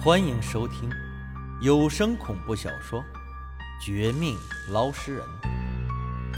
欢迎收听有声恐怖小说《绝命捞尸人》，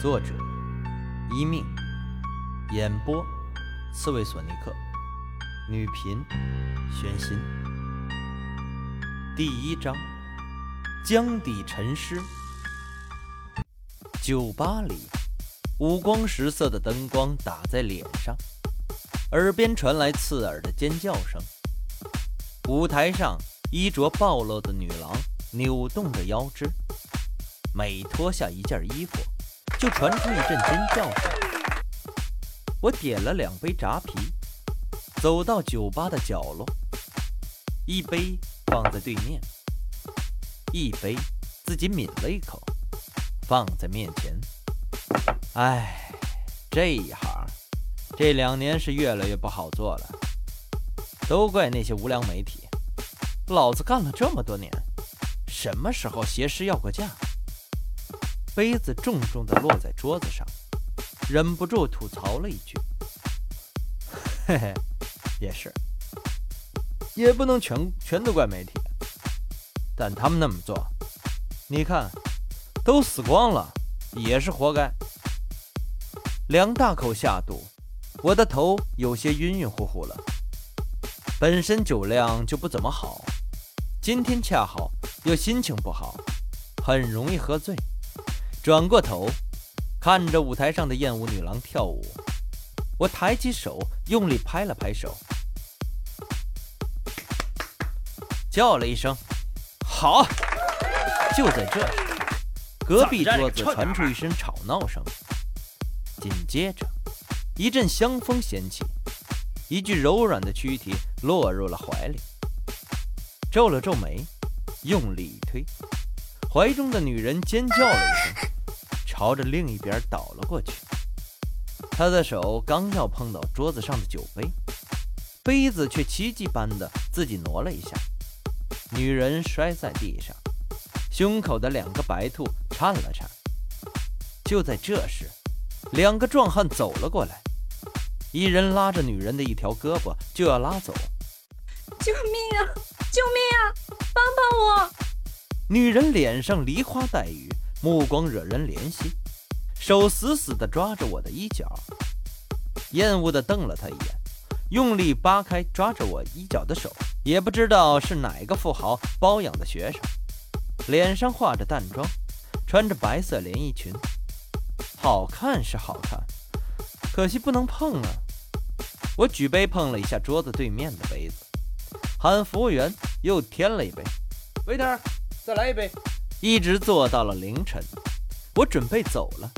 作者：一命，演播：刺猬索尼克，女频：玄心。第一章：江底沉尸。酒吧里，五光十色的灯光打在脸上，耳边传来刺耳的尖叫声。舞台上，衣着暴露的女郎扭动着腰肢，每脱下一件衣服，就传出一阵尖叫声。我点了两杯扎啤，走到酒吧的角落，一杯放在对面，一杯自己抿了一口，放在面前。唉，这一行，这两年是越来越不好做了，都怪那些无良媒体。老子干了这么多年，什么时候携尸要过价？杯子重重地落在桌子上，忍不住吐槽了一句：“嘿嘿，也是，也不能全全都怪媒体。但他们那么做，你看，都死光了，也是活该。”两大口下肚，我的头有些晕晕乎乎了。本身酒量就不怎么好。今天恰好又心情不好，很容易喝醉。转过头，看着舞台上的艳舞女郎跳舞，我抬起手，用力拍了拍手，叫了一声“好”。就在这，隔壁桌子传出一声吵闹声，紧接着一阵香风掀起，一具柔软的躯体落入了怀里。皱了皱眉，用力一推，怀中的女人尖叫了一声，朝着另一边倒了过去。他的手刚要碰到桌子上的酒杯，杯子却奇迹般的自己挪了一下，女人摔在地上，胸口的两个白兔颤了颤。就在这时，两个壮汉走了过来，一人拉着女人的一条胳膊就要拉走。救命啊！救命啊！帮帮我！女人脸上梨花带雨，目光惹人怜惜，手死死地抓着我的衣角，厌恶地瞪了他一眼，用力扒开抓着我衣角的手。也不知道是哪个富豪包养的学生，脸上化着淡妆，穿着白色连衣裙，好看是好看，可惜不能碰啊！我举杯碰了一下桌子对面的杯子。喊服务员，又添了一杯。waiter，再来一杯。一直坐到了凌晨，我准备走了。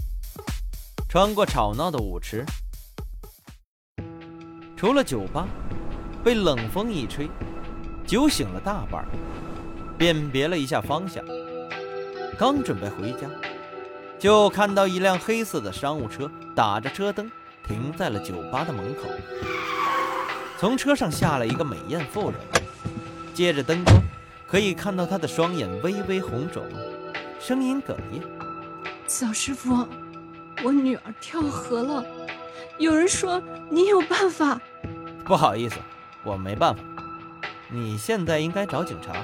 穿过吵闹的舞池，除了酒吧，被冷风一吹，酒醒了大半。辨别了一下方向，刚准备回家，就看到一辆黑色的商务车打着车灯停在了酒吧的门口。从车上下来一个美艳妇人，借着灯光可以看到她的双眼微微红肿，声音哽咽：“小师傅，我女儿跳河了，有人说你有办法。”“不好意思，我没办法。你现在应该找警察。”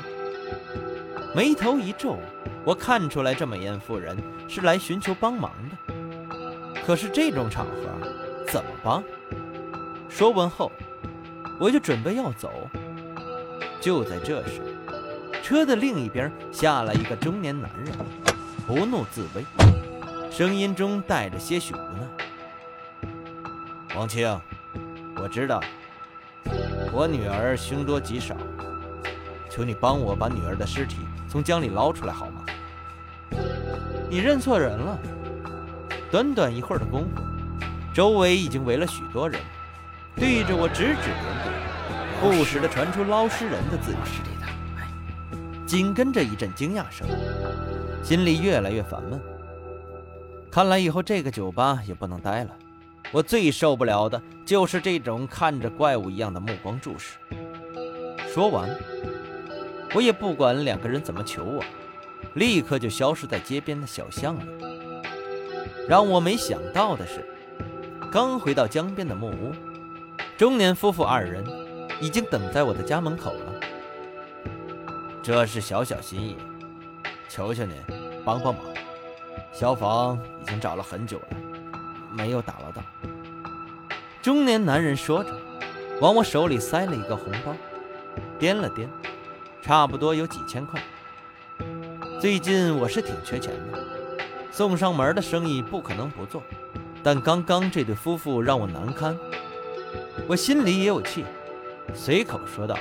眉头一皱，我看出来这美艳妇人是来寻求帮忙的，可是这种场合怎么帮？说完后。我就准备要走，就在这时，车的另一边下来一个中年男人，不怒自威，声音中带着些许无奈：“王青，我知道我女儿凶多吉少，求你帮我把女儿的尸体从江里捞出来好吗？”你认错人了。短短一会儿的功夫，周围已经围了许多人。对着我指指点点，不时的传出捞尸人的字眼，紧跟着一阵惊讶声，心里越来越烦闷。看来以后这个酒吧也不能待了。我最受不了的就是这种看着怪物一样的目光注视。说完，我也不管两个人怎么求我，立刻就消失在街边的小巷里。让我没想到的是，刚回到江边的木屋。中年夫妇二人已经等在我的家门口了。这是小小心意，求求您帮帮忙。消防已经找了很久了，没有打捞到。中年男人说着，往我手里塞了一个红包，掂了掂，差不多有几千块。最近我是挺缺钱的，送上门的生意不可能不做，但刚刚这对夫妇让我难堪，我心里也有气，随口说道：“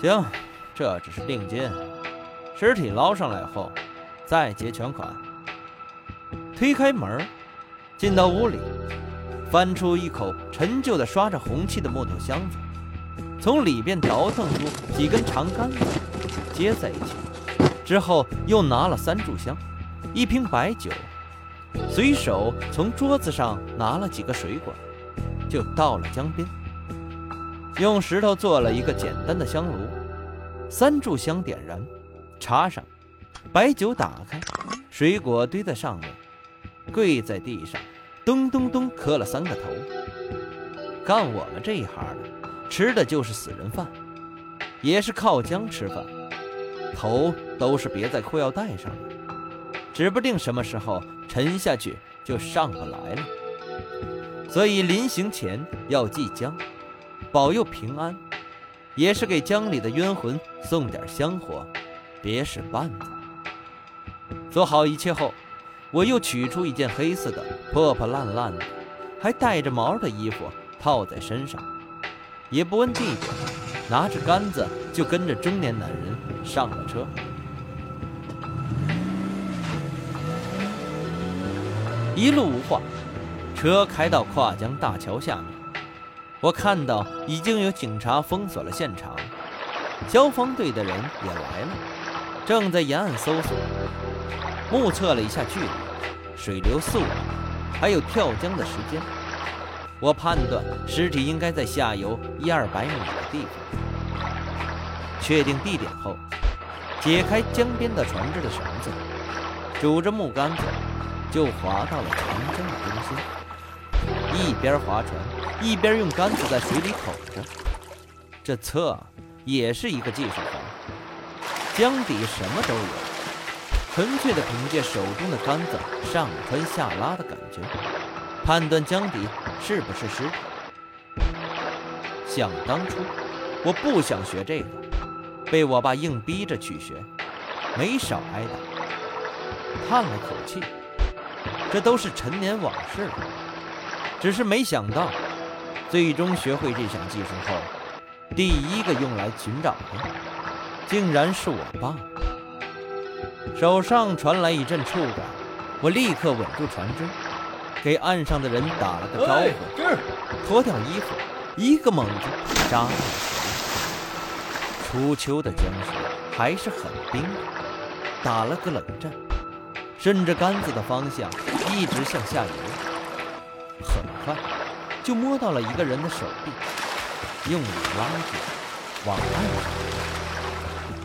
行，这只是定金，尸体捞上来后再结全款。”推开门，进到屋里，翻出一口陈旧的、刷着红漆的木头箱子，从里边倒腾出几根长杆子，接在一起。之后又拿了三炷香，一瓶白酒，随手从桌子上拿了几个水果，就到了江边，用石头做了一个简单的香炉，三炷香点燃，插上，白酒打开，水果堆在上面，跪在地上，咚咚咚磕了三个头。干我们这一行的，吃的就是死人饭，也是靠江吃饭。头都是别在裤腰带上的，指不定什么时候沉下去就上不来了。所以临行前要祭江，保佑平安，也是给江里的冤魂送点香火，别使绊子。做好一切后，我又取出一件黑色的破破烂烂的，还带着毛的衣服套在身上，也不问地点，拿着杆子就跟着中年男人。上了车，一路无话。车开到跨江大桥下面，我看到已经有警察封锁了现场，消防队的人也来了，正在沿岸搜索。目测了一下距离、水流速度，还有跳江的时间，我判断尸体应该在下游一二百米的地方。确定地点后，解开江边的船只的绳子，拄着木杆子，就划到了长江的中心。一边划船，一边用杆子在水里口着。这测也是一个技术活，江底什么都有，纯粹的凭借手中的杆子上穿下拉的感觉，判断江底是不是尸体。想当初，我不想学这个。被我爸硬逼着去学，没少挨打。叹了口气，这都是陈年往事了。只是没想到，最终学会这项技术后，第一个用来寻找的，竟然是我爸。手上传来一阵触感，我立刻稳住船只，给岸上的人打了个招呼，脱掉衣服，一个猛子扎。初秋的江水还是很冰的，打了个冷战，顺着杆子的方向一直向下游，快就摸到了一个人的手臂，用力拉住，往岸上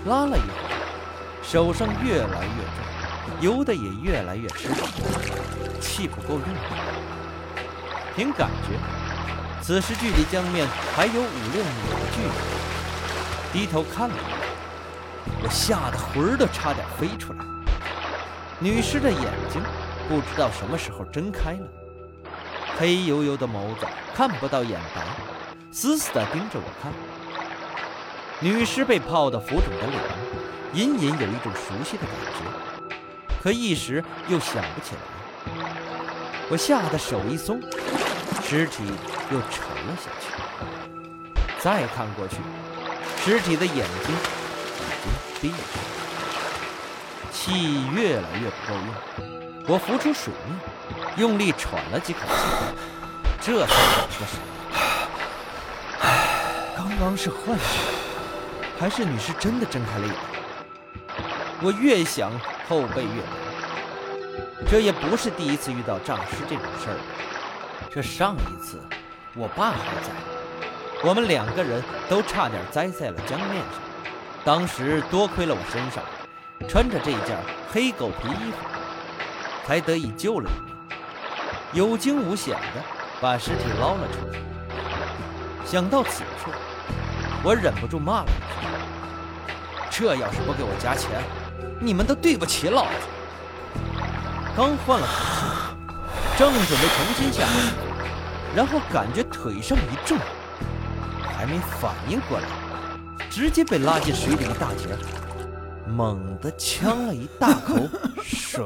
拉了一会儿，手上越来越重，游的也越来越吃力，气不够用。凭感觉，此时距离江面还有五六米的距离。低头看了一眼，我吓得魂儿。都差点飞出来。女尸的眼睛不知道什么时候睁开了，黑黝黝的眸子看不到眼白，死死地盯着我看。女尸被泡得浮肿的脸，隐隐有一种熟悉的感觉，可一时又想不起来。我吓得手一松，尸体又沉了下去。再看过去。尸体的眼睛已经闭上了，气越来越不够用。我浮出水面，用力喘了几口气，这才缓过神来。刚刚是幻觉，还是女尸真的睁开了眼？我越想后背越凉。这也不是第一次遇到诈尸这种事儿了。这上一次，我爸还在。我们两个人都差点栽在了江面上，当时多亏了我身上穿着这件黑狗皮衣服，才得以救了一命，有惊无险的把尸体捞了出来。想到此处，我忍不住骂了一句：“这要是不给我加钱，你们都对不起老子。刚换了口气，正准备重新下水，然后感觉腿上一重，还没反应过来，直接被拉进水里一大截，猛地呛了一大口水。